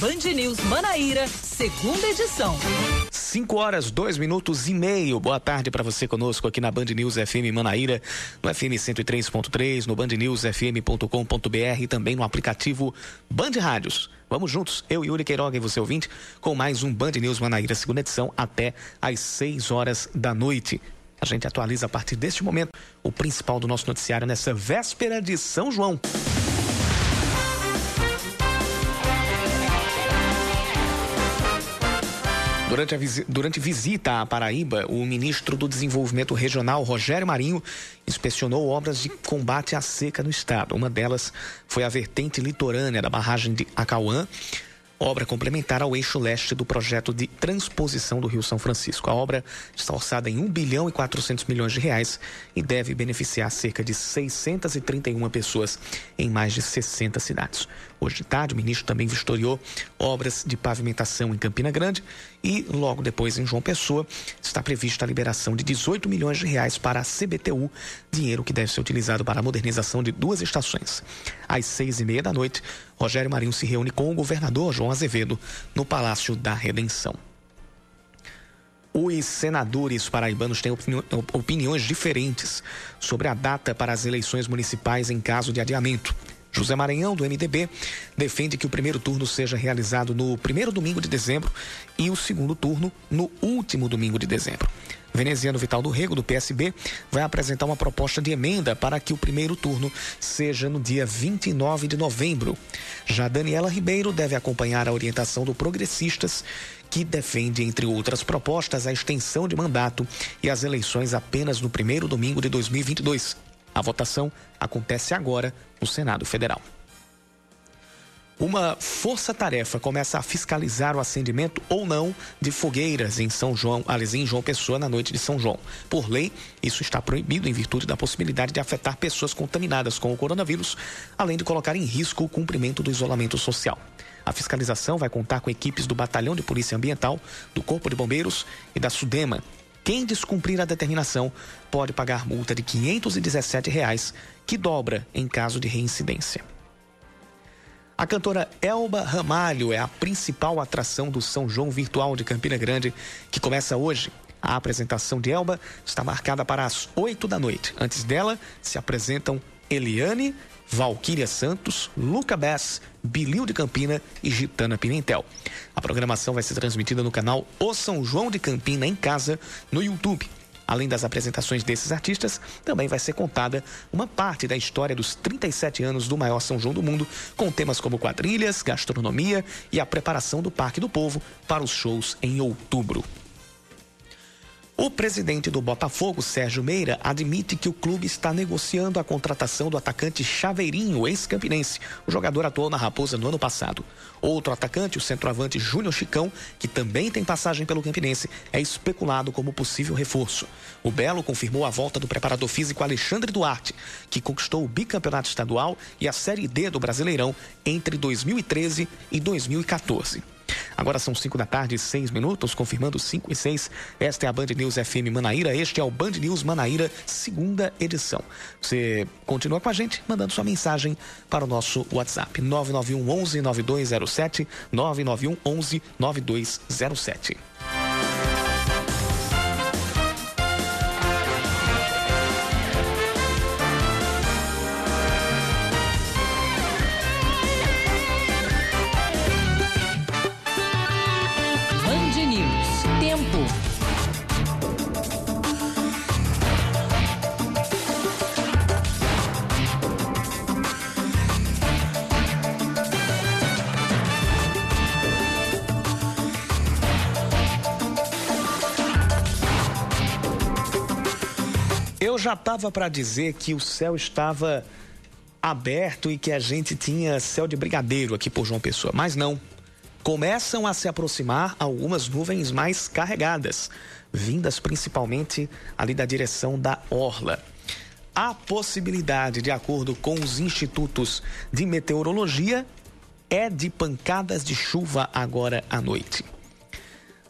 Band News Manaíra, segunda edição. 5 horas, 2 minutos e meio. Boa tarde para você conosco aqui na Band News FM Manaíra, no FM 103.3, no bandnewsfm.com.br e também no aplicativo Band Rádios. Vamos juntos, eu, Yuri Queiroga e você ouvinte, com mais um Band News Manaíra, segunda edição, até às 6 horas da noite. A gente atualiza a partir deste momento o principal do nosso noticiário nessa véspera de São João. Durante, a durante visita à Paraíba, o ministro do Desenvolvimento Regional, Rogério Marinho, inspecionou obras de combate à seca no estado. Uma delas foi a vertente litorânea da barragem de Acauã, obra complementar ao eixo leste do projeto de transposição do Rio São Francisco. A obra está orçada em 1 bilhão e 400 milhões de reais e deve beneficiar cerca de 631 pessoas em mais de 60 cidades. Hoje de tarde, o ministro também vistoriou obras de pavimentação em Campina Grande e logo depois em João Pessoa está prevista a liberação de 18 milhões de reais para a CBTU, dinheiro que deve ser utilizado para a modernização de duas estações. Às seis e meia da noite, Rogério Marinho se reúne com o governador João Azevedo no Palácio da Redenção. Os senadores paraibanos têm opiniões diferentes sobre a data para as eleições municipais em caso de adiamento. José Maranhão, do MDB, defende que o primeiro turno seja realizado no primeiro domingo de dezembro e o segundo turno no último domingo de dezembro. Veneziano Vital do Rego, do PSB, vai apresentar uma proposta de emenda para que o primeiro turno seja no dia 29 de novembro. Já Daniela Ribeiro deve acompanhar a orientação do Progressistas, que defende, entre outras propostas, a extensão de mandato e as eleições apenas no primeiro domingo de 2022. A votação acontece agora no Senado Federal. Uma força-tarefa começa a fiscalizar o acendimento ou não de fogueiras em São João, aliás, em João Pessoa, na noite de São João. Por lei, isso está proibido em virtude da possibilidade de afetar pessoas contaminadas com o coronavírus, além de colocar em risco o cumprimento do isolamento social. A fiscalização vai contar com equipes do Batalhão de Polícia Ambiental, do Corpo de Bombeiros e da SUDEMA, quem descumprir a determinação pode pagar multa de 517 reais, que dobra em caso de reincidência. A cantora Elba Ramalho é a principal atração do São João Virtual de Campina Grande, que começa hoje. A apresentação de Elba está marcada para as 8 da noite. Antes dela, se apresentam Eliane, Valquíria Santos, Luca Bess, Bilil de Campina e Gitana Pimentel. A programação vai ser transmitida no canal O São João de Campina em Casa, no YouTube. Além das apresentações desses artistas, também vai ser contada uma parte da história dos 37 anos do maior São João do mundo, com temas como quadrilhas, gastronomia e a preparação do Parque do Povo para os shows em outubro. O presidente do Botafogo, Sérgio Meira, admite que o clube está negociando a contratação do atacante Chaveirinho, ex-campinense. O jogador atuou na Raposa no ano passado. Outro atacante, o centroavante Júnior Chicão, que também tem passagem pelo Campinense, é especulado como possível reforço. O Belo confirmou a volta do preparador físico Alexandre Duarte, que conquistou o bicampeonato estadual e a Série D do Brasileirão entre 2013 e 2014. Agora são 5 da tarde, 6 minutos, confirmando 5 e 6. Esta é a Band News FM Manaíra. Este é o Band News Manaíra, segunda edição. Você continua com a gente, mandando sua mensagem para o nosso WhatsApp: 991 11 9207, 991 11 9207. Já estava para dizer que o céu estava aberto e que a gente tinha céu de brigadeiro aqui por João Pessoa, mas não. Começam a se aproximar algumas nuvens mais carregadas, vindas principalmente ali da direção da Orla. A possibilidade, de acordo com os institutos de meteorologia, é de pancadas de chuva agora à noite.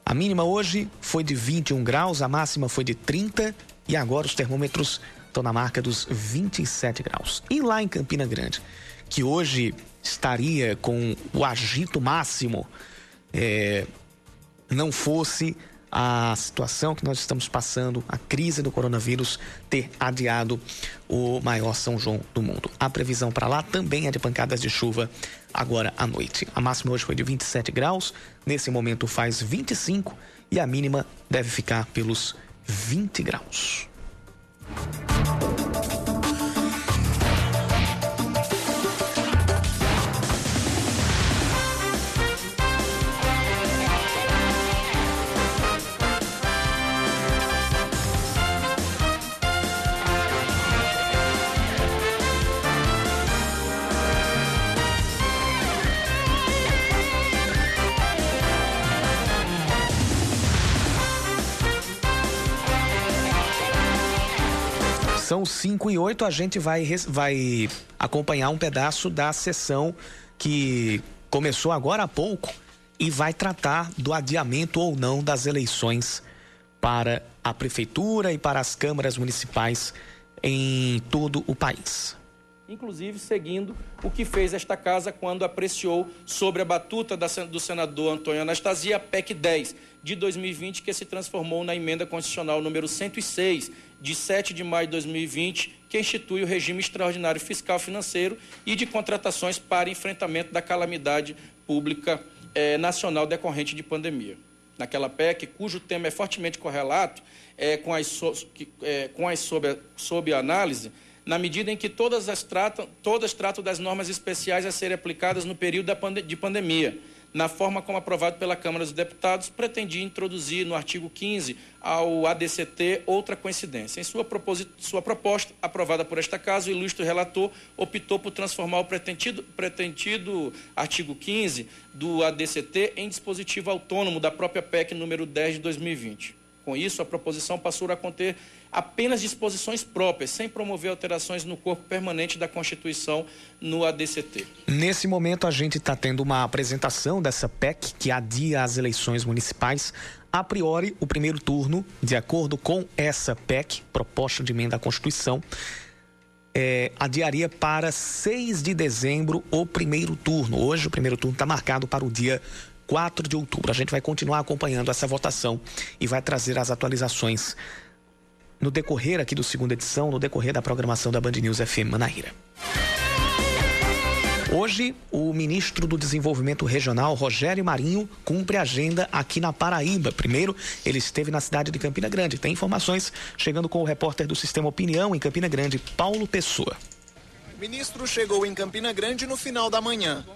A mínima hoje foi de 21 graus, a máxima foi de 30 e agora os termômetros estão na marca dos 27 graus. E lá em Campina Grande, que hoje estaria com o agito máximo, é, não fosse a situação que nós estamos passando, a crise do coronavírus, ter adiado o maior São João do mundo. A previsão para lá também é de pancadas de chuva agora à noite. A máxima hoje foi de 27 graus, nesse momento faz 25 e a mínima deve ficar pelos 20 graus. São 5 e 8, a gente vai, vai acompanhar um pedaço da sessão que começou agora há pouco e vai tratar do adiamento ou não das eleições para a prefeitura e para as câmaras municipais em todo o país. Inclusive seguindo o que fez esta casa quando apreciou sobre a batuta do senador Antônio Anastasia a PEC 10 de 2020, que se transformou na emenda constitucional número 106 de 7 de maio de 2020, que institui o regime extraordinário fiscal financeiro e de contratações para enfrentamento da calamidade pública eh, nacional decorrente de pandemia. Naquela PEC, cujo tema é fortemente correlato eh, com as, so, eh, com as sob, sob análise, na medida em que todas, as tratam, todas tratam das normas especiais a serem aplicadas no período pande de pandemia, na forma como aprovado pela Câmara dos Deputados, pretendia introduzir no artigo 15 ao ADCT outra coincidência. Em sua, sua proposta, aprovada por esta casa, o ilustre relator optou por transformar o pretendido, pretendido artigo 15 do ADCT em dispositivo autônomo da própria PEC número 10 de 2020. Com isso, a proposição passou a conter apenas disposições próprias, sem promover alterações no corpo permanente da Constituição no ADCT. Nesse momento, a gente está tendo uma apresentação dessa PEC que adia as eleições municipais. A priori, o primeiro turno, de acordo com essa PEC, proposta de emenda à Constituição, é, adiaria para 6 de dezembro o primeiro turno. Hoje, o primeiro turno está marcado para o dia 4 de outubro. A gente vai continuar acompanhando essa votação e vai trazer as atualizações no decorrer aqui do segunda edição, no decorrer da programação da Band News FM Manaíra. Hoje, o ministro do Desenvolvimento Regional, Rogério Marinho, cumpre agenda aqui na Paraíba. Primeiro, ele esteve na cidade de Campina Grande. Tem informações chegando com o repórter do Sistema Opinião em Campina Grande, Paulo Pessoa. O ministro chegou em Campina Grande no final da manhã.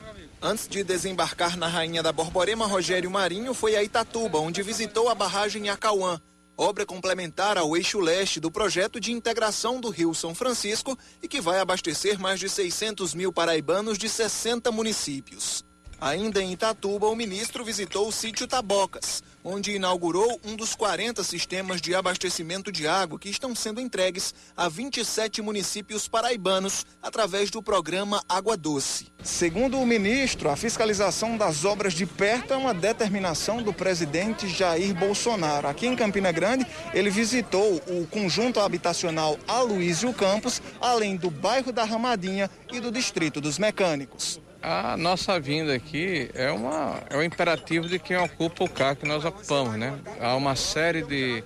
Antes de desembarcar na Rainha da Borborema, Rogério Marinho foi a Itatuba, onde visitou a barragem Acauã obra complementar ao eixo leste do projeto de integração do Rio São Francisco e que vai abastecer mais de 600 mil paraibanos de 60 municípios. Ainda em Itatuba, o ministro visitou o sítio Tabocas, onde inaugurou um dos 40 sistemas de abastecimento de água que estão sendo entregues a 27 municípios paraibanos através do programa Água Doce. Segundo o ministro, a fiscalização das obras de perto é uma determinação do presidente Jair Bolsonaro. Aqui em Campina Grande, ele visitou o conjunto habitacional Aloysio Campos, além do bairro da Ramadinha e do distrito dos Mecânicos. A nossa vinda aqui é, uma, é um imperativo de quem ocupa o carro que nós ocupamos, né? Há uma série de,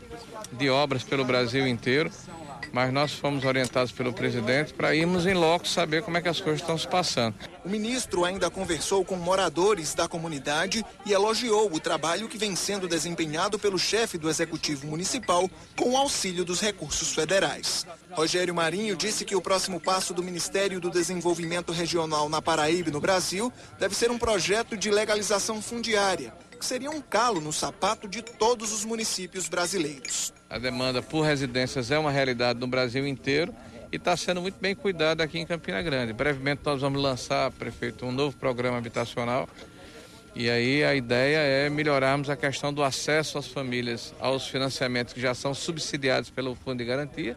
de obras pelo Brasil inteiro mas nós fomos orientados pelo presidente para irmos em loco saber como é que as coisas estão se passando. O ministro ainda conversou com moradores da comunidade e elogiou o trabalho que vem sendo desempenhado pelo chefe do executivo municipal com o auxílio dos recursos federais. Rogério Marinho disse que o próximo passo do Ministério do Desenvolvimento Regional na Paraíba e no Brasil deve ser um projeto de legalização fundiária que seria um calo no sapato de todos os municípios brasileiros. A demanda por residências é uma realidade no Brasil inteiro e está sendo muito bem cuidada aqui em Campina Grande. Brevemente nós vamos lançar, prefeito, um novo programa habitacional. E aí a ideia é melhorarmos a questão do acesso às famílias aos financiamentos que já são subsidiados pelo Fundo de Garantia,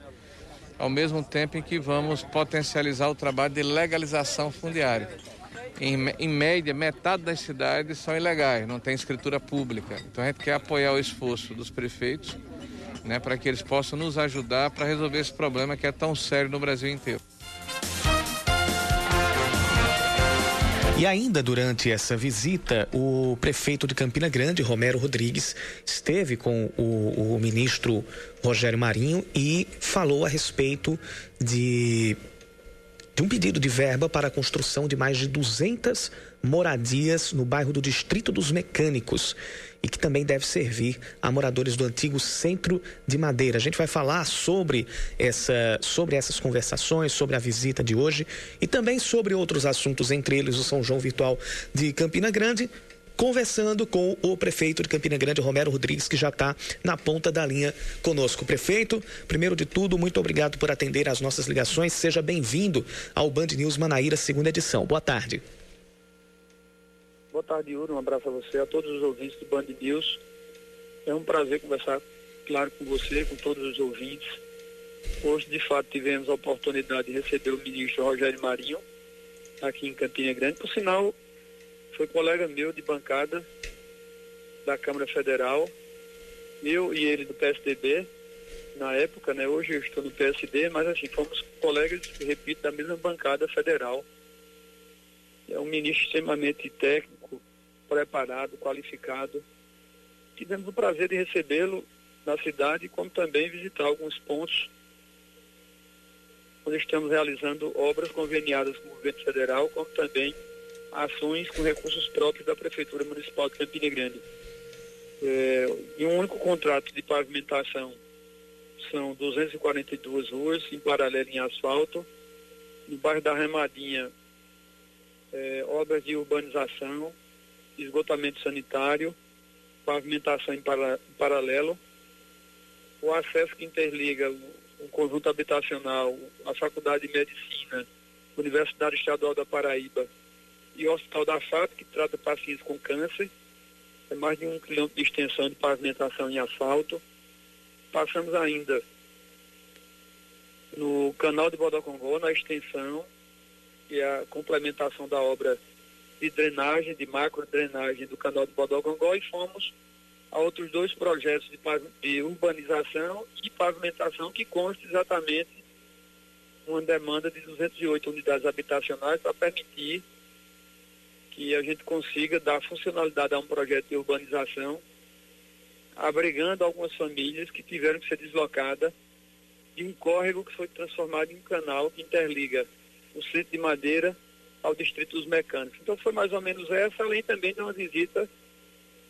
ao mesmo tempo em que vamos potencializar o trabalho de legalização fundiária em, em média, metade das cidades são ilegais, não tem escritura pública. Então a gente quer apoiar o esforço dos prefeitos né, para que eles possam nos ajudar para resolver esse problema que é tão sério no Brasil inteiro. E ainda durante essa visita, o prefeito de Campina Grande, Romero Rodrigues, esteve com o, o ministro Rogério Marinho e falou a respeito de, de um pedido de verba para a construção de mais de 200 moradias no bairro do Distrito dos Mecânicos e que também deve servir a moradores do antigo Centro de Madeira. A gente vai falar sobre, essa, sobre essas conversações, sobre a visita de hoje e também sobre outros assuntos, entre eles o São João Virtual de Campina Grande conversando com o prefeito de Campina Grande, Romero Rodrigues, que já está na ponta da linha conosco. Prefeito, primeiro de tudo, muito obrigado por atender às nossas ligações. Seja bem-vindo ao Band News Manaíra, segunda edição. Boa tarde. Boa tarde, Yuri. Um abraço a você, a todos os ouvintes do Band News. É um prazer conversar, claro, com você, com todos os ouvintes. Hoje, de fato, tivemos a oportunidade de receber o ministro Rogério Marinho, aqui em Campina Grande. Por sinal, foi colega meu de bancada da Câmara Federal, eu e ele do PSDB, na época, né? Hoje eu estou no PSD, mas assim, fomos colegas, repito, da mesma bancada federal. É um ministro extremamente técnico, preparado, qualificado. Tivemos o prazer de recebê-lo na cidade, como também visitar alguns pontos onde estamos realizando obras conveniadas com o governo federal, como também ações com recursos próprios da Prefeitura Municipal de Campina Grande. É, em um único contrato de pavimentação são 242 ruas em paralelo em asfalto. No bairro da Remadinha, é, obras de urbanização, esgotamento sanitário, pavimentação em, para, paralelo, o acesso que interliga o, conjunto habitacional, a Faculdade de Medicina, Universidade Estadual da Paraíba e o Hospital da FAP, que trata pacientes com câncer, é mais de um quilômetro de extensão de pavimentação em asfalto. Passamos ainda no canal de Bodocongó, na extensão e a complementação da obra de drenagem, de macro drenagem do canal de Bodogongó e fomos a outros dois projetos de, de urbanização e pavimentação que consta exatamente uma demanda de 208 unidades habitacionais para permitir que a gente consiga dar funcionalidade a um projeto de urbanização, abrigando algumas famílias que tiveram que ser deslocadas de um córrego que foi transformado em um canal que interliga o centro de Madeira ao Distrito dos Mecânicos. Então foi mais ou menos essa, além também de uma visita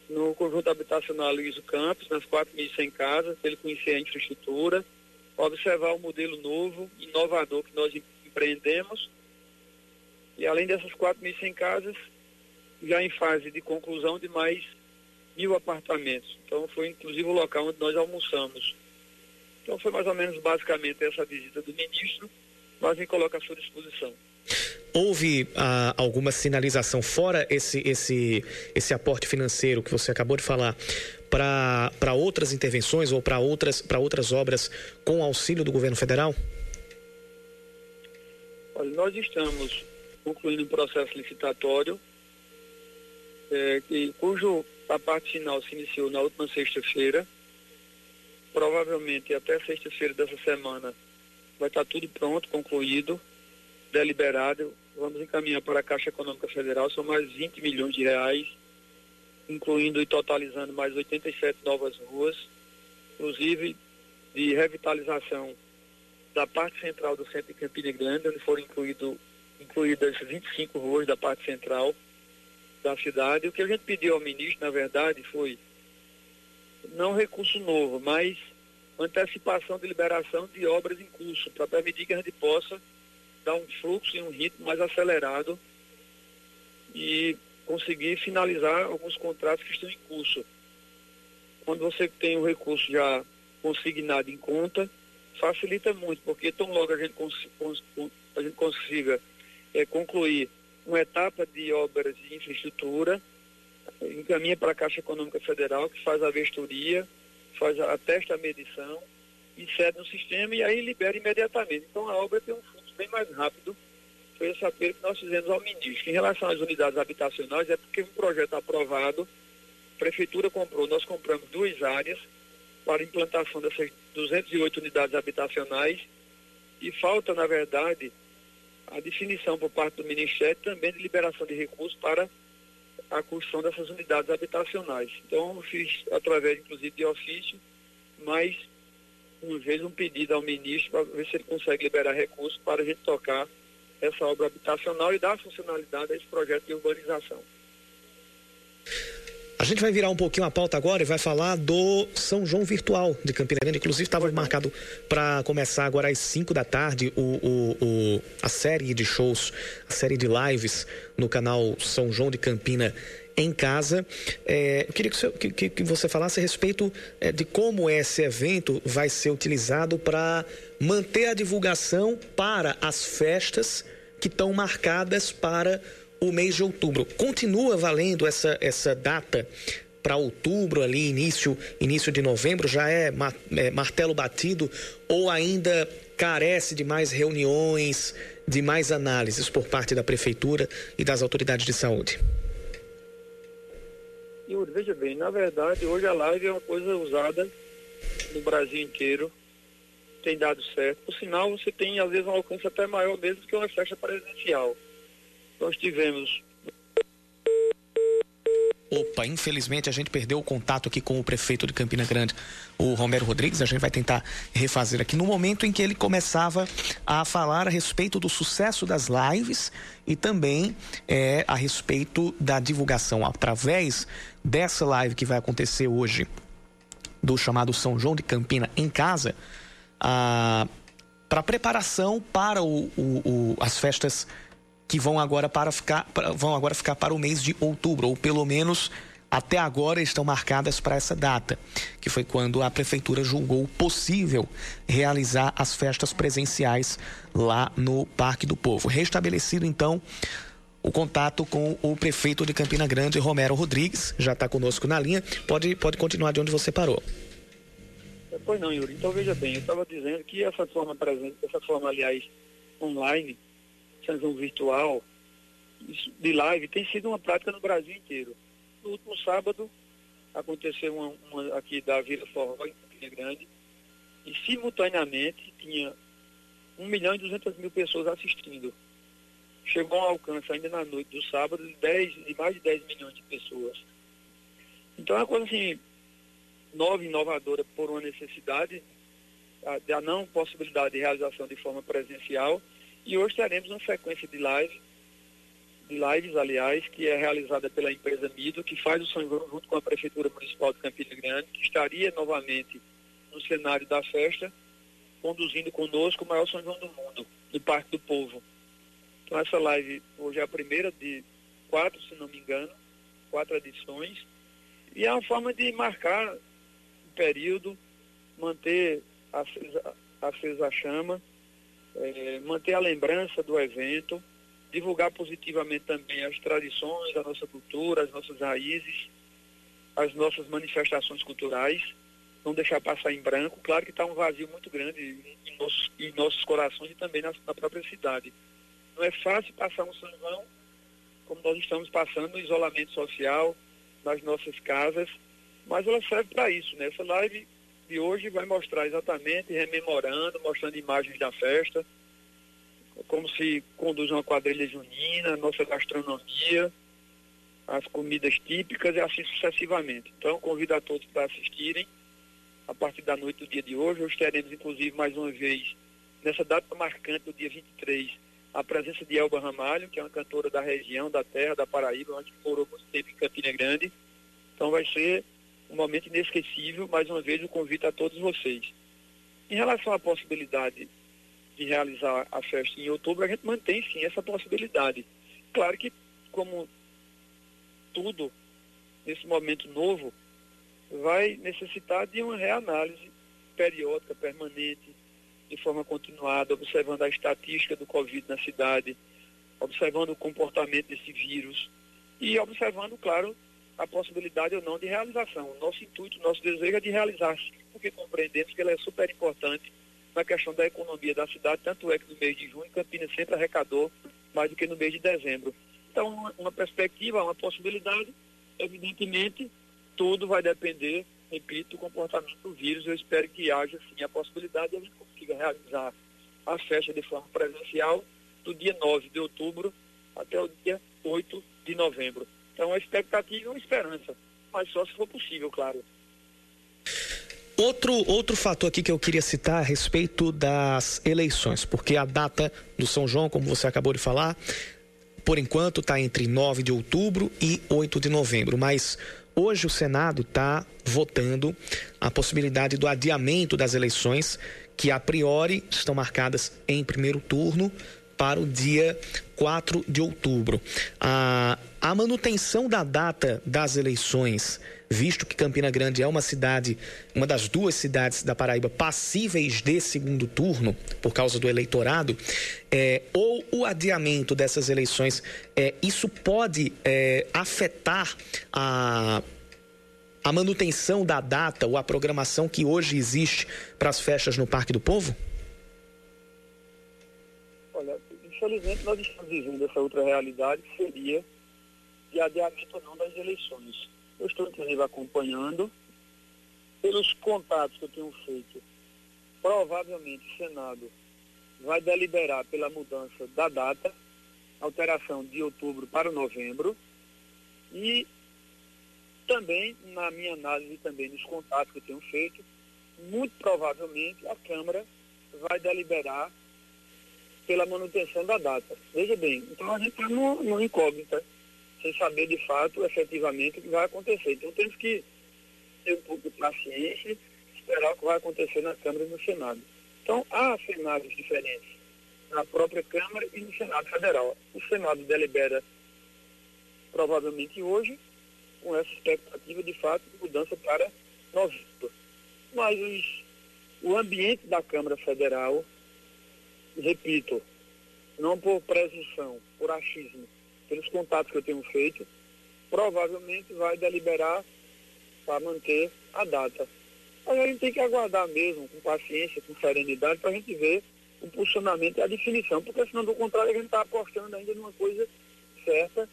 no conjunto habitacional Luiz Campos, nas 4.100 casas, ele conhecer a infraestrutura, observar o modelo novo, inovador que nós empreendemos. E além dessas 4.100 casas, já em fase de conclusão de mais mil apartamentos. Então foi inclusive o local onde nós almoçamos. Então foi mais ou menos basicamente essa visita do ministro, mas me coloca à sua disposição. Houve ah, alguma sinalização fora esse, esse, esse aporte financeiro que você acabou de falar para outras intervenções ou para outras, outras obras com auxílio do governo federal? Olha, nós estamos concluindo um processo licitatório é, que, cujo a parte final se iniciou na última sexta-feira. Provavelmente até sexta-feira dessa semana vai estar tudo pronto, concluído deliberado, vamos encaminhar para a Caixa Econômica Federal, são mais 20 milhões de reais, incluindo e totalizando mais 87 novas ruas, inclusive de revitalização da parte central do centro de Campina Grande, onde foram incluído, incluídas 25 ruas da parte central da cidade. O que a gente pediu ao ministro, na verdade, foi não recurso novo, mas antecipação de liberação de obras em curso, para permitir que a gente possa dar um fluxo e um ritmo mais acelerado e conseguir finalizar alguns contratos que estão em curso. Quando você tem o recurso já consignado em conta, facilita muito, porque tão logo a gente, cons a gente consiga é, concluir uma etapa de obras de infraestrutura, encaminha para a Caixa Econômica Federal, que faz a vestoria, faz a, atesta a medição, insere no sistema e aí libera imediatamente. Então a obra tem um bem mais rápido foi esse apelo que nós fizemos ao ministro. Em relação às unidades habitacionais, é porque um projeto aprovado, a prefeitura comprou, nós compramos duas áreas para implantação dessas 208 unidades habitacionais e falta, na verdade, a definição por parte do Ministério também de liberação de recursos para a construção dessas unidades habitacionais. Então, fiz através, inclusive, de ofício, mais vez um pedido ao ministro para ver se ele consegue liberar recursos para a gente tocar essa obra habitacional e dar funcionalidade a esse projeto de urbanização. A gente vai virar um pouquinho a pauta agora e vai falar do São João Virtual de Campina Grande. Inclusive, estava marcado para começar agora às 5 da tarde o, o, o, a série de shows, a série de lives no canal São João de Campina em casa. É, eu queria que você, que, que você, falasse a respeito é, de como esse evento vai ser utilizado para manter a divulgação para as festas que estão marcadas para o mês de outubro. Continua valendo essa, essa data para outubro ali, início, início de novembro, já é, é, martelo batido ou ainda carece de mais reuniões, de mais análises por parte da prefeitura e das autoridades de saúde? Veja bem, na verdade hoje a live é uma coisa usada no Brasil inteiro, tem dado certo. Por sinal, você tem às vezes um alcance até maior mesmo que uma festa presencial. Nós tivemos. Opa, infelizmente a gente perdeu o contato aqui com o prefeito de Campina Grande, o Romero Rodrigues. A gente vai tentar refazer aqui no momento em que ele começava a falar a respeito do sucesso das lives e também é, a respeito da divulgação através dessa live que vai acontecer hoje do chamado São João de Campina em casa, para preparação para o, o, o, as festas que vão agora para ficar vão agora ficar para o mês de outubro ou pelo menos até agora estão marcadas para essa data, que foi quando a prefeitura julgou possível realizar as festas presenciais lá no Parque do Povo. Restabelecido então o contato com o prefeito de Campina Grande, Romero Rodrigues, já está conosco na linha. Pode, pode continuar de onde você parou. Pois não, Yuri. Então veja bem, eu estava dizendo que essa forma presente, essa forma, aliás, online, transmissão virtual de live tem sido uma prática no Brasil inteiro. No último sábado aconteceu uma, uma aqui da Vila Forró em Campina Grande e simultaneamente tinha 1 milhão e 200 mil pessoas assistindo. Chegou a um alcance ainda na noite do sábado de, 10, de mais de 10 milhões de pessoas. Então é uma coisa assim, nova, inovadora por uma necessidade, da não possibilidade de realização de forma presencial e hoje teremos uma sequência de lives, de lives, aliás, que é realizada pela empresa Mido, que faz o São João junto com a Prefeitura Municipal de Campina Grande, que estaria novamente no cenário da festa, conduzindo conosco o maior São João do mundo, no Parque do Povo. Então essa live hoje é a primeira de quatro, se não me engano, quatro edições, e é uma forma de marcar o período, manter acesa, acesa a chama é, manter a lembrança do evento, divulgar positivamente também as tradições, a nossa cultura, as nossas raízes, as nossas manifestações culturais, não deixar passar em branco. Claro que está um vazio muito grande em nossos, em nossos corações e também na, na, própria cidade. Não é fácil passar um São João como nós estamos passando no isolamento social, nas nossas casas, mas ela serve para isso. Né? Essa live de hoje vai mostrar exatamente, rememorando, mostrando imagens da festa, como se conduz uma quadrilha junina, nossa gastronomia, as comidas típicas e assim sucessivamente. Então, convido a todos para assistirem a partir da noite do dia de hoje. Hoje teremos, inclusive, mais uma vez, nessa data marcante do dia 23, a presença de Elba Ramalho, que é uma cantora da região, da terra, da Paraíba, onde morou muito tempo em Campina Grande. Então, vai ser um momento inesquecível. Mais uma vez, o convite a todos vocês. Em relação à possibilidade de realizar a festa em outubro, a gente mantém sim essa possibilidade. Claro que, como tudo nesse momento novo, vai necessitar de uma reanálise periódica, permanente, de forma continuada, observando a estatística do Covid na cidade, observando o comportamento desse vírus e observando, claro, a possibilidade ou não de realização. Nosso intuito, nosso desejo é de realizar, porque compreendemos que ela é super importante na questão da economia da cidade, tanto é que no mês de junho Campinas sempre arrecadou mais do que no mês de dezembro. Então, uma, uma perspectiva, uma possibilidade, evidentemente, tudo vai depender, repito, do comportamento do vírus. Eu espero que haja, sim, a possibilidade de a gente consiga realizar a festa de forma presencial do dia 9 de outubro até o dia 8 de novembro. Então a expectativa é uma esperança, mas só se for possível, claro. Outro, outro fator aqui que eu queria citar a respeito das eleições, porque a data do São João, como você acabou de falar, por enquanto está entre 9 de outubro e 8 de novembro, mas hoje o Senado está votando a possibilidade do adiamento das eleições que a priori estão marcadas em primeiro turno para o dia 4 de outubro. A, a manutenção da data das eleições, visto que Campina Grande é uma cidade, uma das duas cidades da Paraíba passíveis de segundo turno, por causa do eleitorado, é, ou o adiamento dessas eleições, é, isso pode é, afetar a a manutenção da data ou a programação que hoje existe para as festas no Parque do Povo? infelizmente, nós estamos vivendo essa outra realidade, que seria de adiamento ou não das eleições. Eu estou, inclusive, acompanhando, pelos contatos que eu tenho feito, provavelmente o Senado vai deliberar pela mudança da data, alteração de outubro para novembro, e também, na minha análise, também nos contatos que eu tenho feito, muito provavelmente a Câmara vai deliberar pela manutenção da data. Veja bem, então a gente está no incógnita, sem saber de fato, efetivamente, o que vai acontecer. Então temos que ter um pouco de paciência, esperar o que vai acontecer na Câmara e no Senado. Então há cenários diferentes na própria Câmara e no Senado Federal. O Senado delibera provavelmente hoje, com essa expectativa de fato de mudança para novembro. Mas os, o ambiente da Câmara Federal repito, não por presunção, por achismo, pelos contatos que eu tenho feito, provavelmente vai deliberar para manter a data. Mas a gente tem que aguardar mesmo, com paciência, com serenidade, para a gente ver o posicionamento e a definição, porque senão, do contrário, a gente está apostando ainda numa coisa certa,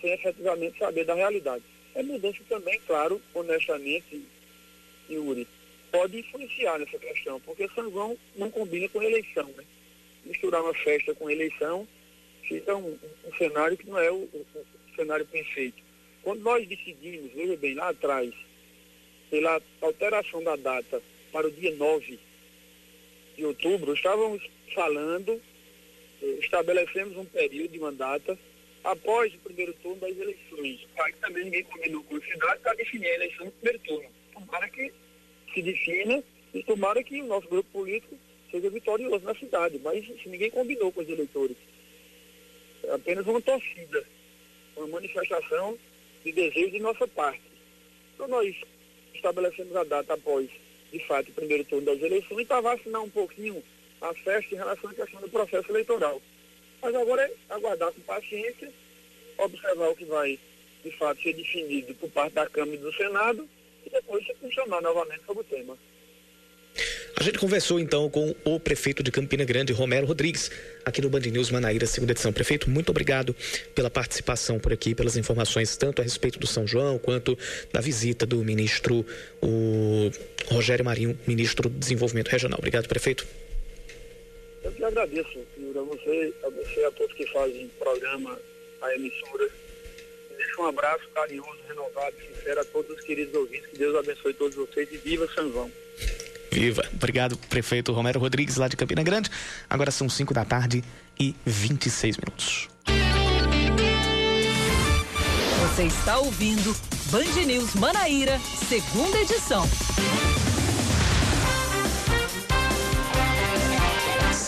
sem efetivamente saber da realidade. É mudança também, claro, honestamente, Yuri, pode influenciar nessa questão, porque São João não combina com eleição, né? misturar uma festa com eleição fica um, um cenário que não é o, o, o, cenário perfeito. Quando nós decidimos, veja bem, lá atrás, pela alteração da data para o dia 9 de outubro, estávamos falando, eh, estabelecemos um período de uma data após o primeiro turno das eleições. Aí também ninguém combinou com a cidade para definir a eleição no primeiro turno. Tomara que se defina e tomara que o nosso grupo político seja vitorioso na cidade, mas ninguém combinou com os eleitores. Apenas uma torcida, uma manifestação de desejo de nossa parte. Então nós estabelecemos a data após, de fato, o primeiro turno das eleições para vacinar um pouquinho a festa em relação à questão do processo eleitoral. Mas agora é aguardar com paciência, observar o que vai, de fato, ser definido por parte da Câmara e do Senado e depois se funcionar novamente sobre o tema. A gente conversou então com o prefeito de Campina Grande, Romero Rodrigues, aqui no Band News Manaíra, segunda edição. Prefeito, muito obrigado pela participação por aqui, pelas informações tanto a respeito do São João quanto da visita do ministro o Rogério Marinho, ministro do Desenvolvimento Regional. Obrigado, prefeito. Eu que agradeço, senhor, a você, a você, a todos que fazem programa, a emissora. Deixo um abraço carinhoso, renovado, sincero a todos os queridos ouvintes. Que Deus abençoe todos vocês e viva São João. Viva! Obrigado, prefeito Romero Rodrigues, lá de Campina Grande. Agora são 5 da tarde e 26 minutos. Você está ouvindo Band News Manaíra, segunda edição.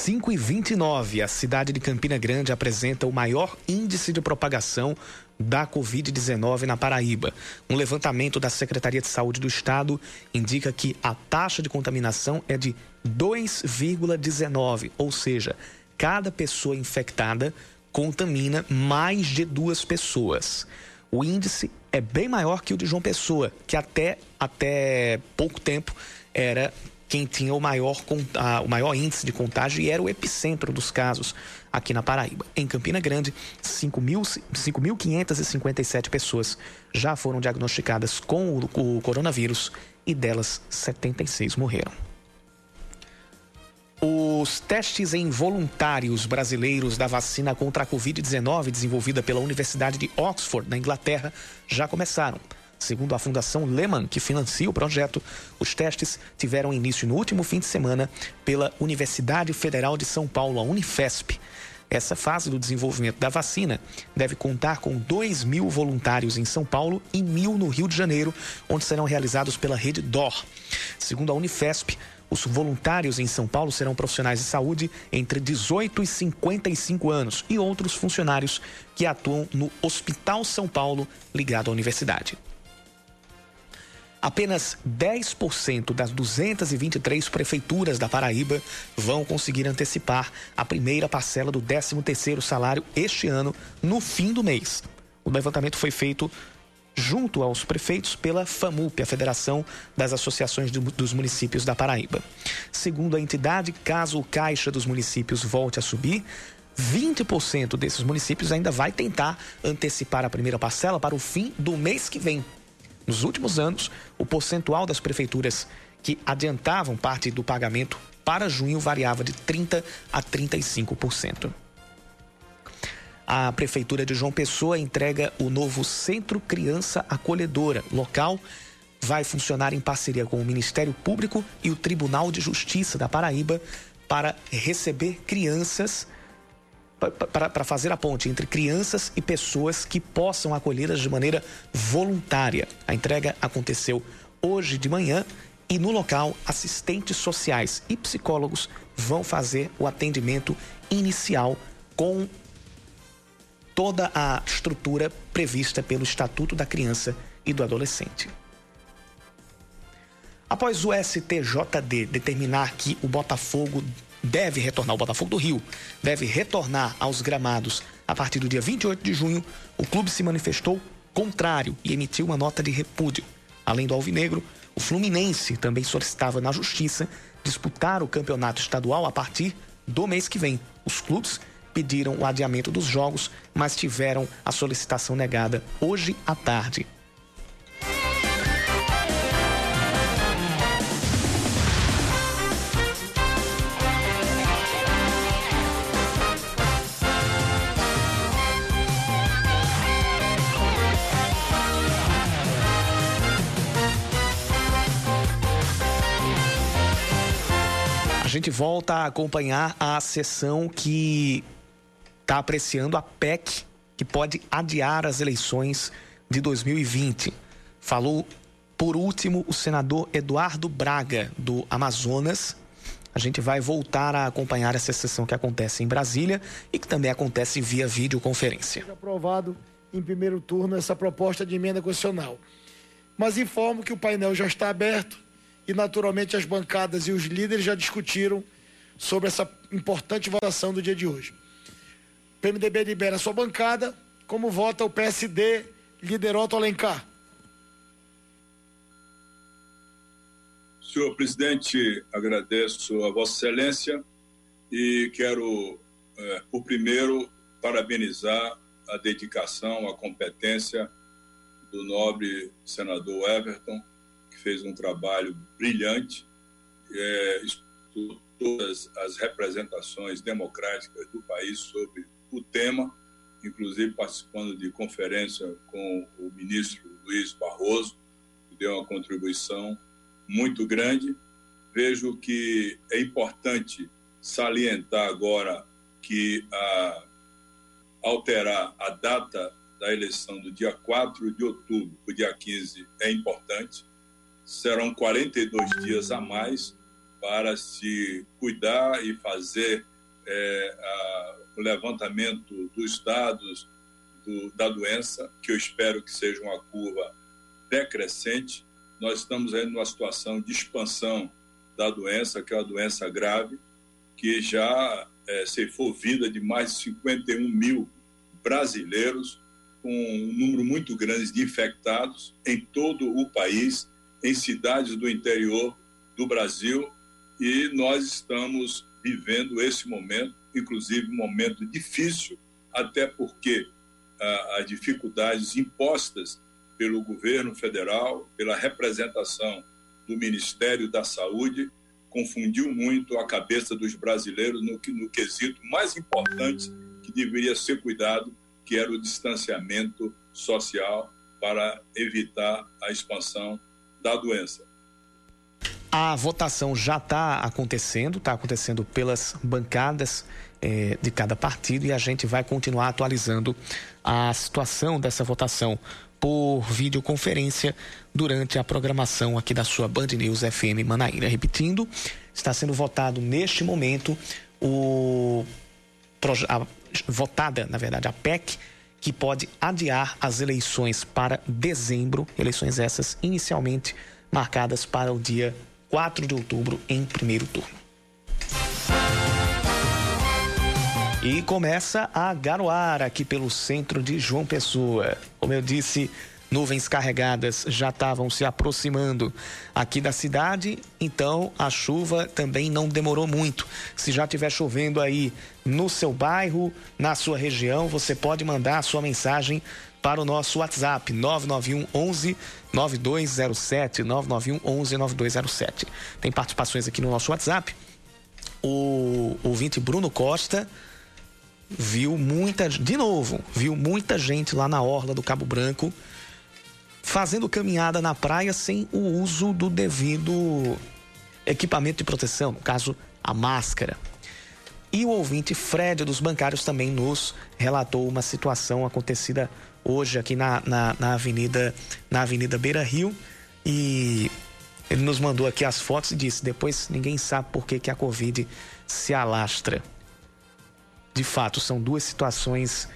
5 e 29, a cidade de Campina Grande apresenta o maior índice de propagação da Covid-19 na Paraíba. Um levantamento da Secretaria de Saúde do Estado indica que a taxa de contaminação é de 2,19, ou seja, cada pessoa infectada contamina mais de duas pessoas. O índice é bem maior que o de João Pessoa, que até, até pouco tempo era quem tinha o maior, o maior índice de contágio e era o epicentro dos casos aqui na Paraíba. Em Campina Grande, 5.557 pessoas já foram diagnosticadas com o, o coronavírus e delas 76 morreram. Os testes em voluntários brasileiros da vacina contra a Covid-19, desenvolvida pela Universidade de Oxford, na Inglaterra, já começaram. Segundo a Fundação Lehman, que financia o projeto, os testes tiveram início no último fim de semana pela Universidade Federal de São Paulo, a Unifesp. Essa fase do desenvolvimento da vacina deve contar com 2 mil voluntários em São Paulo e mil no Rio de Janeiro, onde serão realizados pela rede DOR. Segundo a Unifesp, os voluntários em São Paulo serão profissionais de saúde entre 18 e 55 anos e outros funcionários que atuam no Hospital São Paulo ligado à universidade. Apenas 10% das 223 prefeituras da Paraíba vão conseguir antecipar a primeira parcela do 13º salário este ano, no fim do mês. O levantamento foi feito junto aos prefeitos pela FAMUP, a Federação das Associações dos Municípios da Paraíba. Segundo a entidade, caso o caixa dos municípios volte a subir, 20% desses municípios ainda vai tentar antecipar a primeira parcela para o fim do mês que vem. Nos últimos anos, o percentual das prefeituras que adiantavam parte do pagamento para junho variava de 30% a 35%. A Prefeitura de João Pessoa entrega o novo Centro Criança Acolhedora. Local vai funcionar em parceria com o Ministério Público e o Tribunal de Justiça da Paraíba para receber crianças para fazer a ponte entre crianças e pessoas que possam acolhê-las de maneira voluntária. A entrega aconteceu hoje de manhã e no local assistentes sociais e psicólogos vão fazer o atendimento inicial com toda a estrutura prevista pelo Estatuto da Criança e do Adolescente. Após o STJD determinar que o Botafogo deve retornar, o Botafogo do Rio deve retornar aos gramados a partir do dia 28 de junho, o clube se manifestou contrário e emitiu uma nota de repúdio. Além do Alvinegro, o Fluminense também solicitava na Justiça disputar o campeonato estadual a partir do mês que vem. Os clubes pediram o adiamento dos jogos, mas tiveram a solicitação negada hoje à tarde. Gente volta a acompanhar a sessão que está apreciando a PEC que pode adiar as eleições de 2020. Falou, por último, o senador Eduardo Braga, do Amazonas. A gente vai voltar a acompanhar essa sessão que acontece em Brasília e que também acontece via videoconferência. Aprovado em primeiro turno essa proposta de emenda constitucional. Mas informo que o painel já está aberto e, naturalmente, as bancadas e os líderes já discutiram sobre essa importante votação do dia de hoje. O PMDB libera a sua bancada. Como vota o PSD, líder Otto Alencar? Senhor presidente, agradeço a Vossa Excelência e quero, é, por primeiro, parabenizar a dedicação, a competência do nobre senador Everton fez um trabalho brilhante, é, estudou todas as representações democráticas do país sobre o tema, inclusive participando de conferência com o ministro Luiz Barroso, que deu uma contribuição muito grande. Vejo que é importante salientar agora que a, alterar a data da eleição do dia 4 de outubro para o dia 15 é importante serão 42 dias a mais para se cuidar e fazer é, a, o levantamento dos dados do, da doença, que eu espero que seja uma curva decrescente. Nós estamos aí numa situação de expansão da doença, que é uma doença grave, que já é, ceifou vida de mais de 51 mil brasileiros, com um número muito grande de infectados em todo o país em cidades do interior do Brasil e nós estamos vivendo esse momento, inclusive um momento difícil, até porque ah, as dificuldades impostas pelo governo federal, pela representação do Ministério da Saúde, confundiu muito a cabeça dos brasileiros no, no quesito mais importante que deveria ser cuidado, que era o distanciamento social para evitar a expansão da doença. A votação já está acontecendo, está acontecendo pelas bancadas eh, de cada partido e a gente vai continuar atualizando a situação dessa votação por videoconferência durante a programação aqui da sua Band News FM Manaíra. Repetindo, está sendo votado neste momento o a, votada, na verdade, a PEC que pode adiar as eleições para dezembro, eleições essas inicialmente marcadas para o dia 4 de outubro em primeiro turno. E começa a garoar aqui pelo centro de João Pessoa. Como eu disse, nuvens carregadas já estavam se aproximando aqui da cidade, então a chuva também não demorou muito. Se já estiver chovendo aí no seu bairro, na sua região, você pode mandar a sua mensagem para o nosso WhatsApp 991 11 9207 991 11 9207. Tem participações aqui no nosso WhatsApp. O ouvinte Bruno Costa viu muita, de novo, viu muita gente lá na orla do Cabo Branco fazendo caminhada na praia sem o uso do devido equipamento de proteção, no caso, a máscara. E o ouvinte Fred dos bancários também nos relatou uma situação acontecida hoje aqui na, na, na Avenida na Avenida Beira Rio e ele nos mandou aqui as fotos e disse: depois ninguém sabe por que, que a Covid se alastra de fato, são duas situações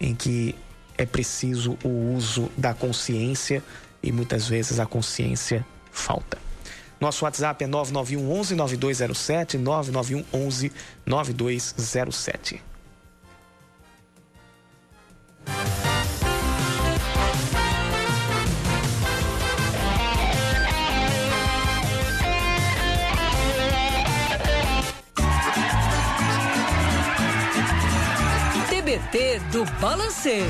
em que é preciso o uso da consciência e muitas vezes a consciência falta. Nosso WhatsApp é 991 11 9207, 991 11 9207. TBT do Balancê.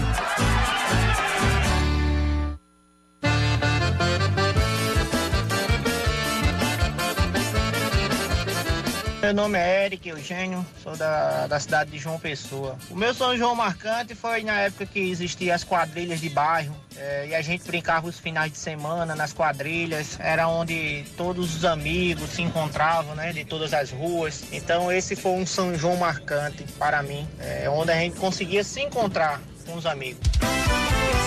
Meu nome é Eric Eugênio, sou da, da cidade de João Pessoa. O meu São João marcante foi na época que existiam as quadrilhas de bairro é, e a gente brincava os finais de semana nas quadrilhas. Era onde todos os amigos se encontravam, né, de todas as ruas. Então esse foi um São João marcante para mim, é, onde a gente conseguia se encontrar com os amigos.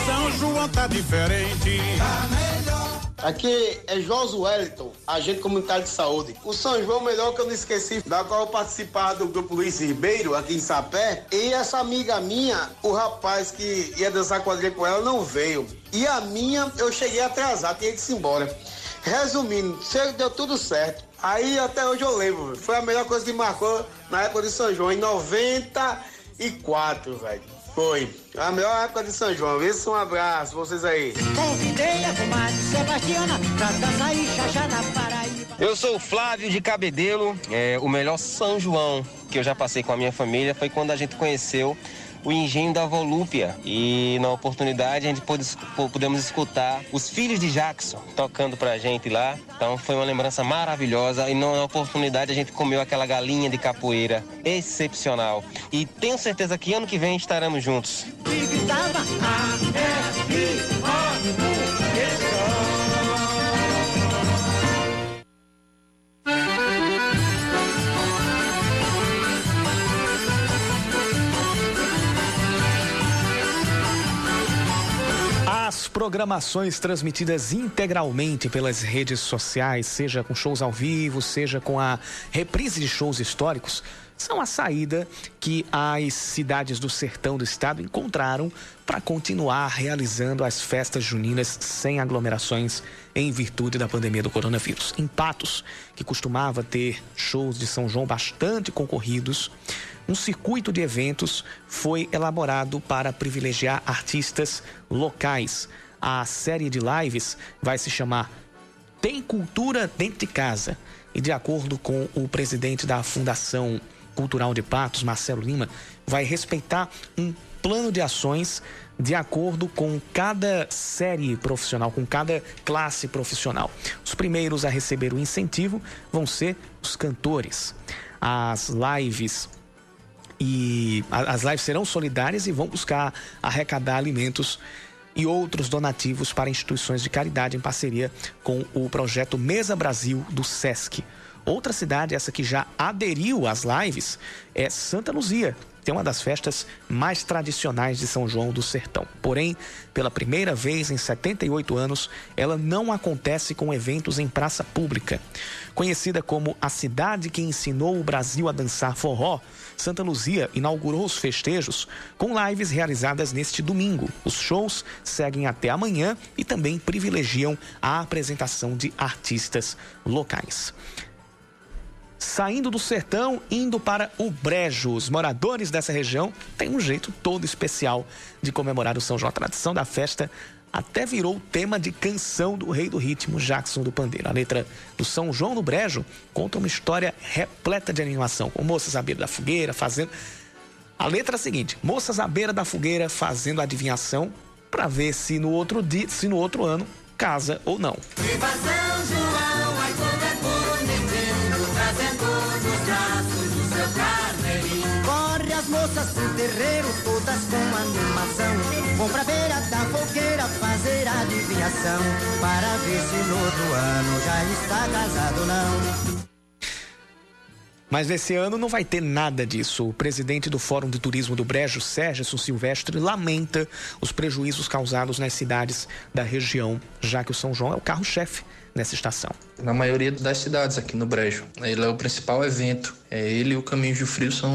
São João tá diferente. Tá melhor. Aqui é Josué Wellington, agente comunitário de saúde. O São João melhor que eu não esqueci, da qual eu participava do grupo Luiz Ribeiro, aqui em Sapé. E essa amiga minha, o rapaz que ia dançar quadrilha com ela, não veio. E a minha, eu cheguei atrasado, tinha que ir embora. Resumindo, deu tudo certo. Aí até hoje eu lembro, foi a melhor coisa que marcou na época de São João, em 94, velho. Foi. A melhor época de São João. Isso, um abraço, vocês aí. Convidei a comadre Sebastiana pra dançar e chachar na Paraíba. Eu sou o Flávio de Cabedelo. É, o melhor São João que eu já passei com a minha família foi quando a gente conheceu o engenho da Volúpia. E na oportunidade a gente pôde, pudemos escutar os filhos de Jackson tocando pra gente lá. Então foi uma lembrança maravilhosa. E na oportunidade a gente comeu aquela galinha de capoeira excepcional. E tenho certeza que ano que vem estaremos juntos. Programações transmitidas integralmente pelas redes sociais, seja com shows ao vivo, seja com a reprise de shows históricos, são a saída que as cidades do sertão do estado encontraram para continuar realizando as festas juninas sem aglomerações em virtude da pandemia do coronavírus. Em Patos, que costumava ter shows de São João bastante concorridos, um circuito de eventos foi elaborado para privilegiar artistas locais. A série de lives vai se chamar Tem Cultura Dentro de Casa. E de acordo com o presidente da Fundação Cultural de Patos, Marcelo Lima, vai respeitar um plano de ações de acordo com cada série profissional, com cada classe profissional. Os primeiros a receber o incentivo vão ser os cantores. As lives e as lives serão solidárias e vão buscar arrecadar alimentos e outros donativos para instituições de caridade em parceria com o projeto Mesa Brasil do SESC. Outra cidade, essa que já aderiu às lives, é Santa Luzia, é uma das festas mais tradicionais de São João do Sertão. Porém, pela primeira vez em 78 anos, ela não acontece com eventos em praça pública. Conhecida como a cidade que ensinou o Brasil a dançar forró, Santa Luzia inaugurou os festejos com lives realizadas neste domingo. Os shows seguem até amanhã e também privilegiam a apresentação de artistas locais saindo do sertão, indo para o Brejo. Os moradores dessa região têm um jeito todo especial de comemorar o São João. A tradição da festa até virou tema de canção do rei do ritmo, Jackson do Pandeiro. A letra do São João no Brejo conta uma história repleta de animação, com moças à beira da fogueira fazendo. A letra é a seguinte: moças à beira da fogueira fazendo adivinhação para ver se no outro dia, se no outro ano casa ou não. Viva São João, moças pro terreiro, todas com animação. Vão pra beira da fogueira fazer adivinhação. Para ver se no outro ano já está casado não. Mas nesse ano não vai ter nada disso. O presidente do Fórum de Turismo do Brejo, Sérgio Silvestre, lamenta os prejuízos causados nas cidades da região, já que o São João é o carro-chefe nessa estação. Na maioria das cidades aqui no Brejo. Ele é o principal evento. É, ele e o Caminho de Frio são,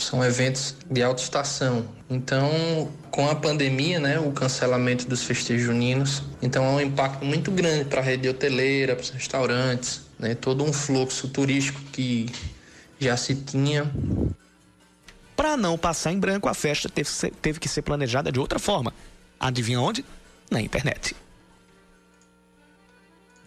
são eventos de alta estação. Então, com a pandemia, né, o cancelamento dos festejos juninos, então é um impacto muito grande para a rede hoteleira, para os restaurantes, né, todo um fluxo turístico que já se tinha. Para não passar em branco, a festa teve, teve que ser planejada de outra forma. Adivinha onde? Na internet.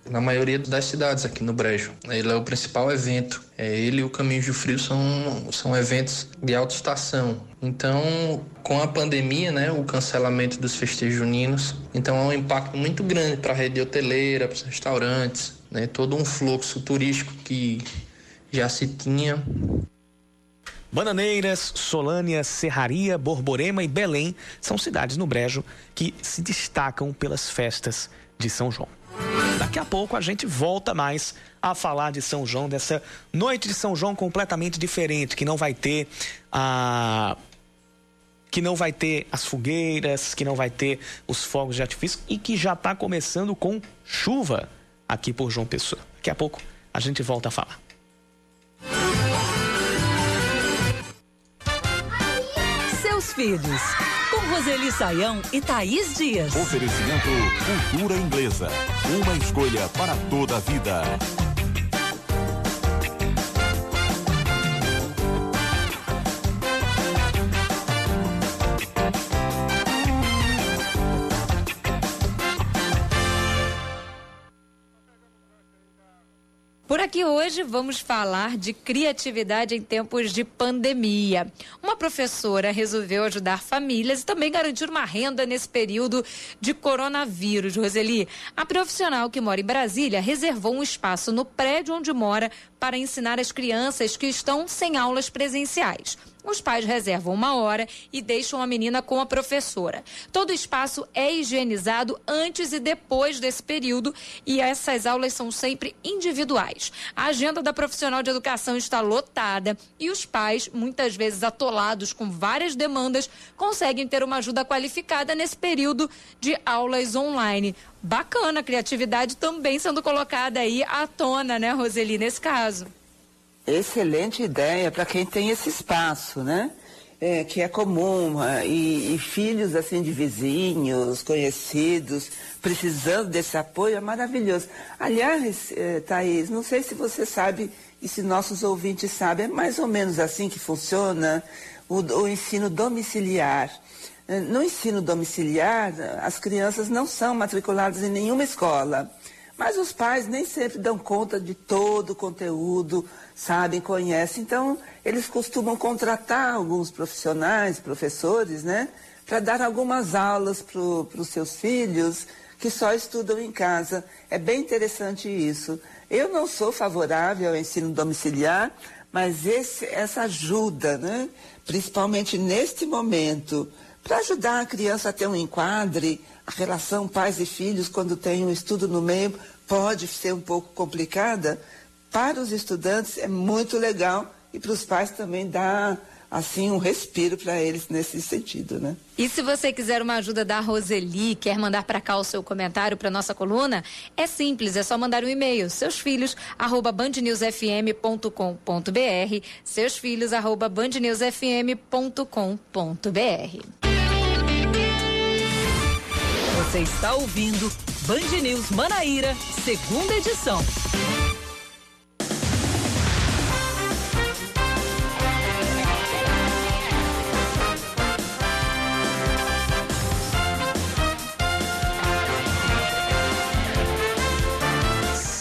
Na maioria das cidades aqui no Brejo. Ele é o principal evento. É, ele e o Caminho de Frio são, são eventos de alta estação. Então, com a pandemia, né, o cancelamento dos festejos juninos, então é um impacto muito grande para a rede hoteleira, para os restaurantes, né, todo um fluxo turístico que já se tinha. Bananeiras, Solânia, Serraria, Borborema e Belém são cidades no Brejo que se destacam pelas festas de São João. Daqui a pouco a gente volta mais a falar de São João, dessa noite de São João completamente diferente, que não vai ter a que não vai ter as fogueiras, que não vai ter os fogos de artifício e que já está começando com chuva aqui por João Pessoa. Daqui a pouco a gente volta a falar. Seus filhos, Roseli Saião e Thaís Dias. Oferecimento Cultura Inglesa. Uma escolha para toda a vida. Aqui hoje vamos falar de criatividade em tempos de pandemia. Uma professora resolveu ajudar famílias e também garantir uma renda nesse período de coronavírus. Roseli, a profissional que mora em Brasília reservou um espaço no prédio onde mora para ensinar as crianças que estão sem aulas presenciais. Os pais reservam uma hora e deixam a menina com a professora. Todo o espaço é higienizado antes e depois desse período e essas aulas são sempre individuais. A agenda da profissional de educação está lotada e os pais, muitas vezes atolados com várias demandas, conseguem ter uma ajuda qualificada nesse período de aulas online. Bacana, a criatividade também sendo colocada aí à tona, né, Roseli, nesse caso. Excelente ideia para quem tem esse espaço, né? É, que é comum, é, e, e, filhos assim de vizinhos, conhecidos, precisando desse apoio, é maravilhoso. Aliás, é, Thaís, não sei se você sabe e se nossos ouvintes sabem, é mais ou menos assim que funciona o, o ensino domiciliar. É, no ensino domiciliar, as crianças não são matriculadas em nenhuma escola. Mas os pais nem sempre dão conta de todo o conteúdo, sabem, conhecem. Então, eles costumam contratar alguns profissionais, professores, né? para dar algumas aulas para os seus filhos que só estudam em casa. É bem interessante isso. Eu não sou favorável ao ensino domiciliar, mas esse, essa ajuda, né? principalmente neste momento, para ajudar a criança a ter um enquadre, a relação pais e filhos, quando tem um estudo no meio, pode ser um pouco complicada. Para os estudantes é muito legal e para os pais também dá assim um respiro para eles nesse sentido, né? E se você quiser uma ajuda da Roseli, quer mandar para cá o seu comentário para nossa coluna, é simples, é só mandar um e-mail, seus filhos arroba bandnewsfm.com.br, seus filhos arroba bandnewsfm.com.br. Você está ouvindo Band News Manaíra, segunda edição.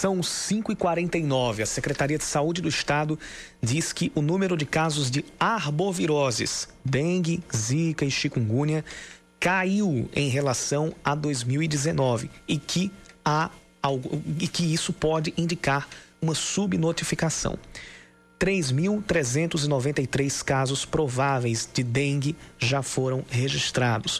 São 5h49. A Secretaria de Saúde do Estado diz que o número de casos de arboviroses, dengue, zika e chikungunya caiu em relação a 2019 e que, há algo, e que isso pode indicar uma subnotificação. 3.393 casos prováveis de dengue já foram registrados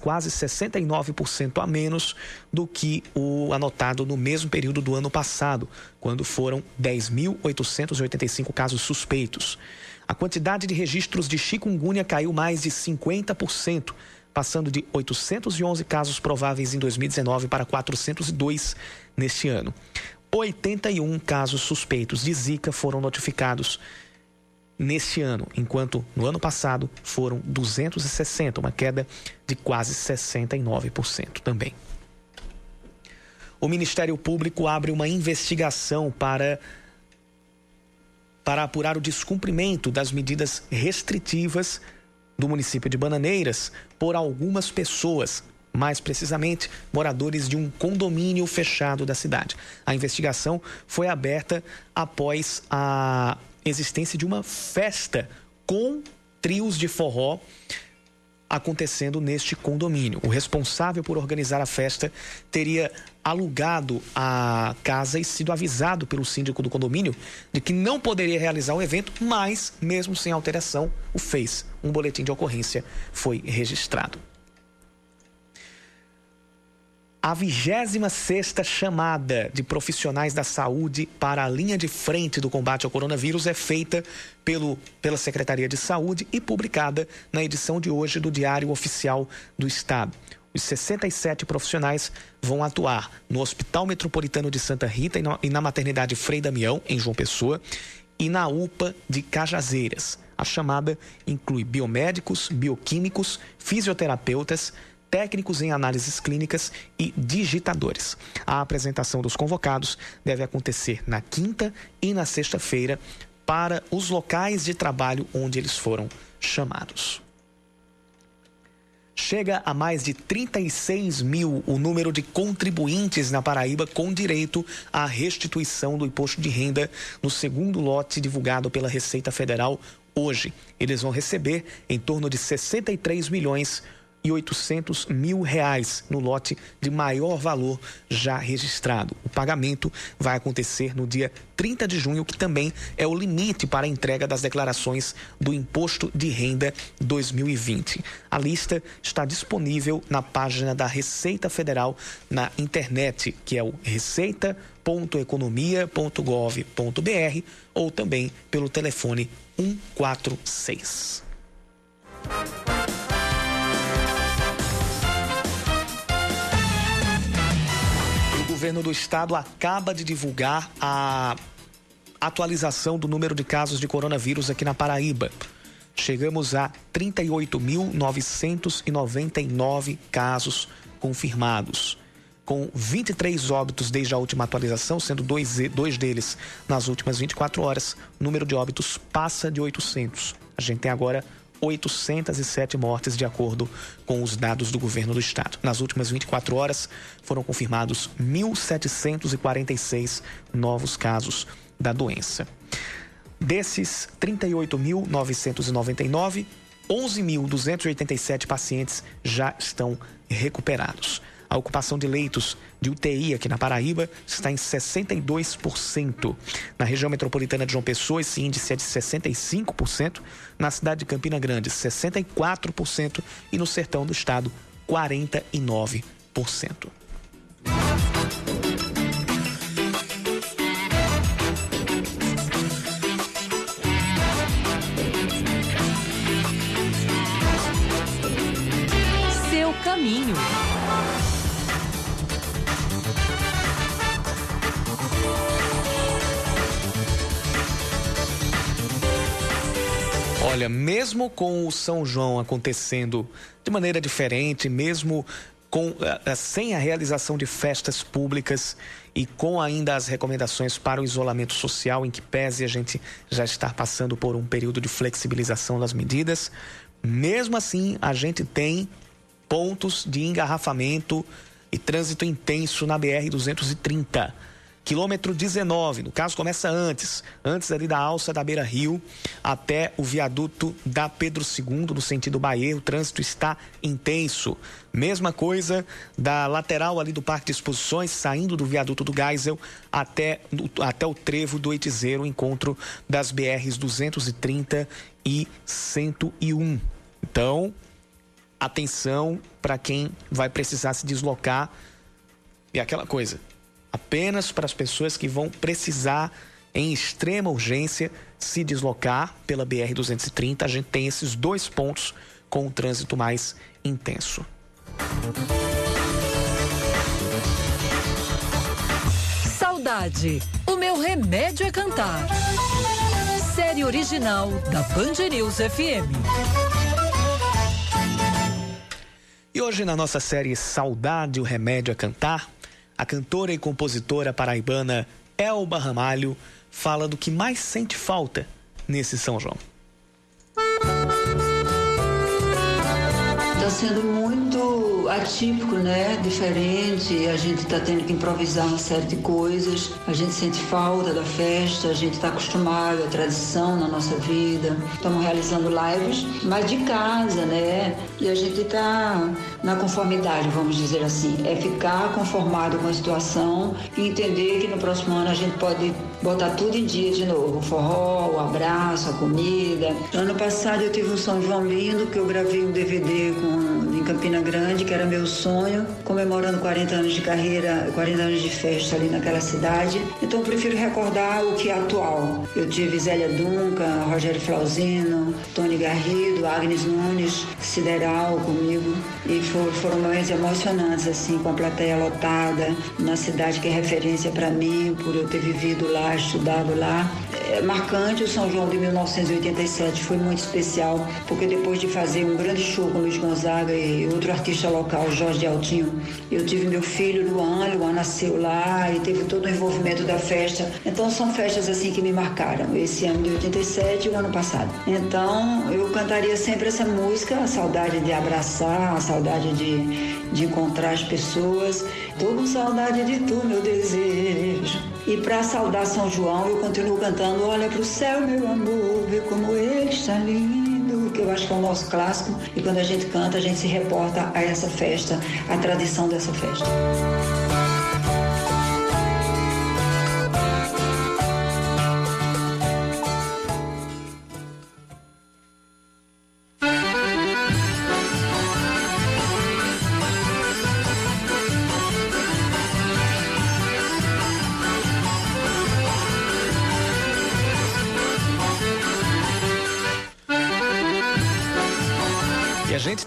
quase 69% a menos do que o anotado no mesmo período do ano passado, quando foram 10.885 casos suspeitos. A quantidade de registros de chikungunya caiu mais de 50%, passando de 811 casos prováveis em 2019 para 402 neste ano. 81 casos suspeitos de Zika foram notificados neste ano, enquanto no ano passado foram 260, uma queda de quase 69% também. O Ministério Público abre uma investigação para para apurar o descumprimento das medidas restritivas do município de Bananeiras por algumas pessoas, mais precisamente moradores de um condomínio fechado da cidade. A investigação foi aberta após a existência de uma festa com trios de forró acontecendo neste condomínio. O responsável por organizar a festa teria alugado a casa e sido avisado pelo síndico do condomínio de que não poderia realizar o evento, mas, mesmo sem alteração, o fez. Um boletim de ocorrência foi registrado. A 26 chamada de profissionais da saúde para a linha de frente do combate ao coronavírus é feita pelo, pela Secretaria de Saúde e publicada na edição de hoje do Diário Oficial do Estado. Os 67 profissionais vão atuar no Hospital Metropolitano de Santa Rita e na Maternidade Frei Damião, em João Pessoa, e na UPA de Cajazeiras. A chamada inclui biomédicos, bioquímicos, fisioterapeutas, técnicos em análises clínicas e digitadores. A apresentação dos convocados deve acontecer na quinta e na sexta-feira para os locais de trabalho onde eles foram chamados. Chega a mais de 36 mil o número de contribuintes na Paraíba com direito à restituição do imposto de renda no segundo lote divulgado pela Receita Federal hoje. Eles vão receber em torno de 63 milhões e 800 mil reais no lote de maior valor já registrado. O pagamento vai acontecer no dia 30 de junho, que também é o limite para a entrega das declarações do Imposto de Renda 2020. A lista está disponível na página da Receita Federal na internet, que é o receita.economia.gov.br ou também pelo telefone 146. Governo do estado acaba de divulgar a atualização do número de casos de coronavírus aqui na Paraíba. Chegamos a 38.999 casos confirmados, com 23 óbitos desde a última atualização, sendo dois, dois deles nas últimas 24 horas. O número de óbitos passa de 800. A gente tem agora 807 mortes, de acordo com os dados do governo do estado. Nas últimas 24 horas, foram confirmados 1.746 novos casos da doença. Desses 38.999, 11.287 pacientes já estão recuperados. A ocupação de leitos de UTI aqui na Paraíba está em 62%. Na região metropolitana de João Pessoa, esse índice é de 65%. Na cidade de Campina Grande, 64%. E no sertão do estado, 49%. Seu caminho. Olha, mesmo com o São João acontecendo de maneira diferente, mesmo com, uh, sem a realização de festas públicas e com ainda as recomendações para o isolamento social, em que pese a gente já estar passando por um período de flexibilização das medidas, mesmo assim a gente tem pontos de engarrafamento e trânsito intenso na BR-230 quilômetro 19, no caso começa antes, antes ali da alça da Beira Rio até o viaduto da Pedro II, no sentido Bahia, o trânsito está intenso. Mesma coisa da lateral ali do Parque de Exposições, saindo do viaduto do Geisel até, até o trevo do Itizeiro, o encontro das BRs 230 e 101. Então, atenção para quem vai precisar se deslocar. E aquela coisa, apenas para as pessoas que vão precisar, em extrema urgência, se deslocar pela BR-230. A gente tem esses dois pontos com o trânsito mais intenso. Saudade. O meu remédio é cantar. Série original da Band News FM. E hoje na nossa série Saudade, o remédio é cantar, a cantora e compositora paraibana Elba Ramalho fala do que mais sente falta nesse São João. Está sendo muito atípico, né? Diferente. A gente está tendo que improvisar uma série de coisas. A gente sente falta da festa. A gente está acostumado à tradição na nossa vida. Estamos realizando lives, mas de casa, né? E a gente está na conformidade, vamos dizer assim. É ficar conformado com a situação e entender que no próximo ano a gente pode botar tudo em dia de novo. O forró, o abraço, a comida. Ano passado eu tive um São João lindo que eu gravei um DVD com, em Campina Grande, que era meu sonho, comemorando 40 anos de carreira, 40 anos de festa ali naquela cidade. Então eu prefiro recordar o que é atual. Eu tive Zélia Duncan, Rogério Flauzino, Tony Garrido, Agnes Nunes, Sideral comigo. E for, foram momentos emocionantes, assim, com a plateia lotada, na cidade que é referência para mim, por eu ter vivido lá, estudado lá. É marcante o São João de 1987, foi muito especial, porque depois de fazer um grande show com Luiz Gonzaga e outro artista local, Jorge Altinho, eu tive meu filho, Luan, Luan nasceu lá e teve todo o envolvimento da festa. Então são festas assim que me marcaram, esse ano de 87 e o ano passado. Então eu cantaria sempre essa música, a saudade de abraçar, a saudade de, de encontrar as pessoas. Tô com saudade de tu, meu desejo. E para saudar São João, eu continuo cantando Olha pro céu, meu amor, vê como ele está lindo, que eu acho que é o nosso clássico. E quando a gente canta, a gente se reporta a essa festa, a tradição dessa festa.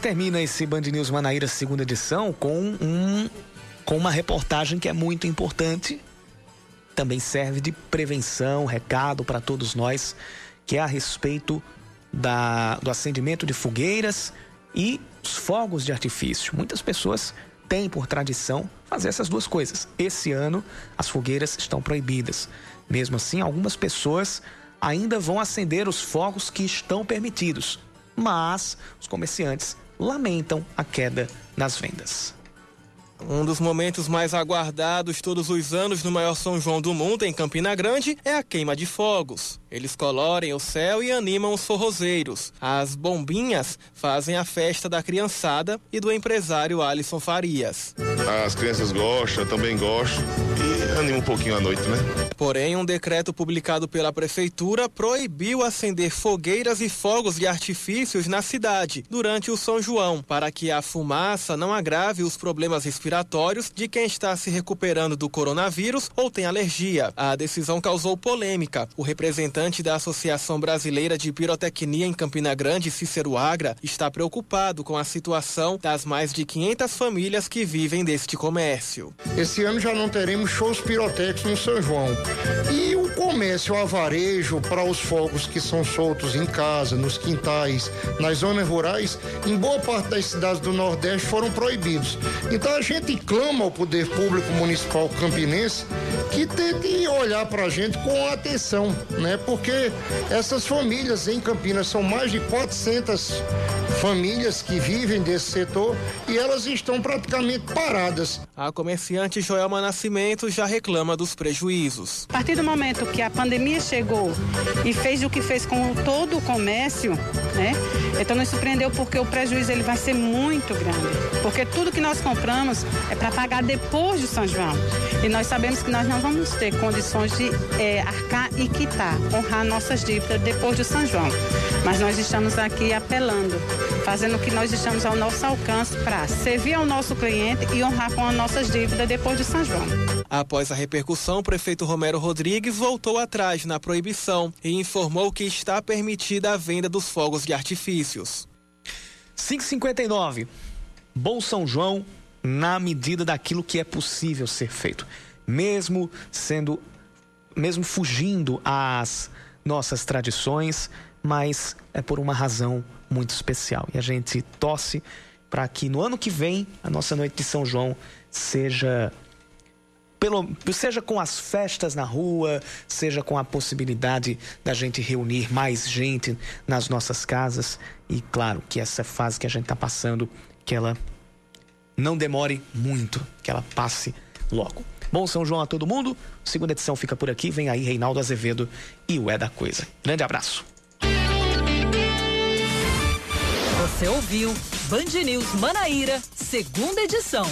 Termina esse Band News Manaíra segunda edição com um com uma reportagem que é muito importante, também serve de prevenção, recado para todos nós, que é a respeito da, do acendimento de fogueiras e os fogos de artifício. Muitas pessoas têm por tradição fazer essas duas coisas. Esse ano as fogueiras estão proibidas. Mesmo assim, algumas pessoas ainda vão acender os fogos que estão permitidos, mas os comerciantes lamentam a queda nas vendas. Um dos momentos mais aguardados todos os anos no maior São João do mundo, em Campina Grande, é a queima de fogos. Eles colorem o céu e animam os forrozeiros. As bombinhas fazem a festa da criançada e do empresário Alisson Farias. As crianças gostam, também gostam e anima um pouquinho a noite, né? Porém, um decreto publicado pela prefeitura proibiu acender fogueiras e fogos de artifícios na cidade durante o São João, para que a fumaça não agrave os problemas respiratórios de quem está se recuperando do coronavírus ou tem alergia. A decisão causou polêmica. O representante da Associação Brasileira de Pirotecnia em Campina Grande, Cícero Agra, está preocupado com a situação das mais de 500 famílias que vivem deste comércio. Esse ano já não teremos shows pirotécnicos no São João. E o comércio a varejo para os fogos que são soltos em casa, nos quintais, nas zonas rurais, em boa parte das cidades do Nordeste foram proibidos. Então a gente clama ao poder público municipal campinense que tente olhar para a gente com atenção, né? Porque essas famílias em Campinas são mais de 400 famílias que vivem desse setor e elas estão praticamente paradas. A comerciante Joelma Nascimento já reclama dos prejuízos. A partir do momento que a pandemia chegou e fez o que fez com todo o comércio, né? Então nos surpreendeu porque o prejuízo ele vai ser muito grande, porque tudo que nós compramos é para pagar depois de São João e nós sabemos que nós não vamos ter condições de é, arcar e quitar, honrar nossas dívidas depois de São João. Mas nós estamos aqui apelando, fazendo o que nós estamos ao nosso alcance para servir ao nosso cliente e honrar com as nossas dívidas depois de São João. Após a repercussão, o prefeito Romero Rodrigues voltou atrás na proibição e informou que está permitida a venda dos fogos de artifícios. 559. Bom São João na medida daquilo que é possível ser feito, mesmo sendo mesmo fugindo às nossas tradições, mas é por uma razão muito especial. E a gente torce para que no ano que vem a nossa noite de São João seja pelo, seja com as festas na rua, seja com a possibilidade da gente reunir mais gente nas nossas casas e claro que essa fase que a gente está passando que ela não demore muito, que ela passe logo. Bom São João a todo mundo. Segunda edição fica por aqui. Vem aí Reinaldo Azevedo e o É da Coisa. Grande abraço. Você ouviu Band News Manaíra, segunda edição.